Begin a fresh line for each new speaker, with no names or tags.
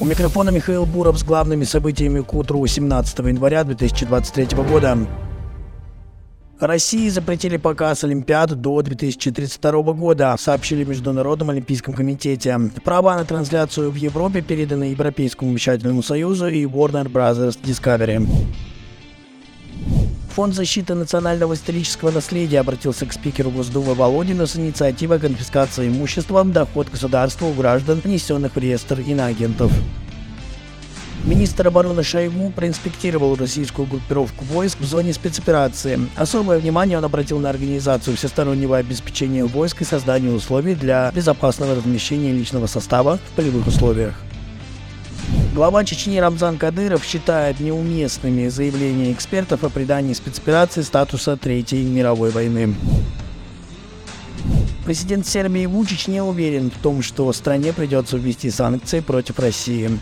У микрофона Михаил Буров с главными событиями к утру 17 января 2023 года. России запретили показ Олимпиад до 2032 года, сообщили в Международном Олимпийском комитете. Права на трансляцию в Европе переданы Европейскому вещательному союзу и Warner Bros. Discovery. Фонд защиты национального исторического наследия обратился к спикеру Госдумы Володину с инициативой конфискации имущества, доход государства у граждан, внесенных в реестр иноагентов. Министр обороны Шойгу проинспектировал российскую группировку войск в зоне спецоперации. Особое внимание он обратил на организацию всестороннего обеспечения войск и создание условий для безопасного размещения личного состава в полевых условиях. Глава Чечни Рамзан Кадыров считает неуместными заявления экспертов о придании спецоперации статуса Третьей мировой войны. Президент Сербии Вучич не уверен в том, что стране придется ввести санкции против России.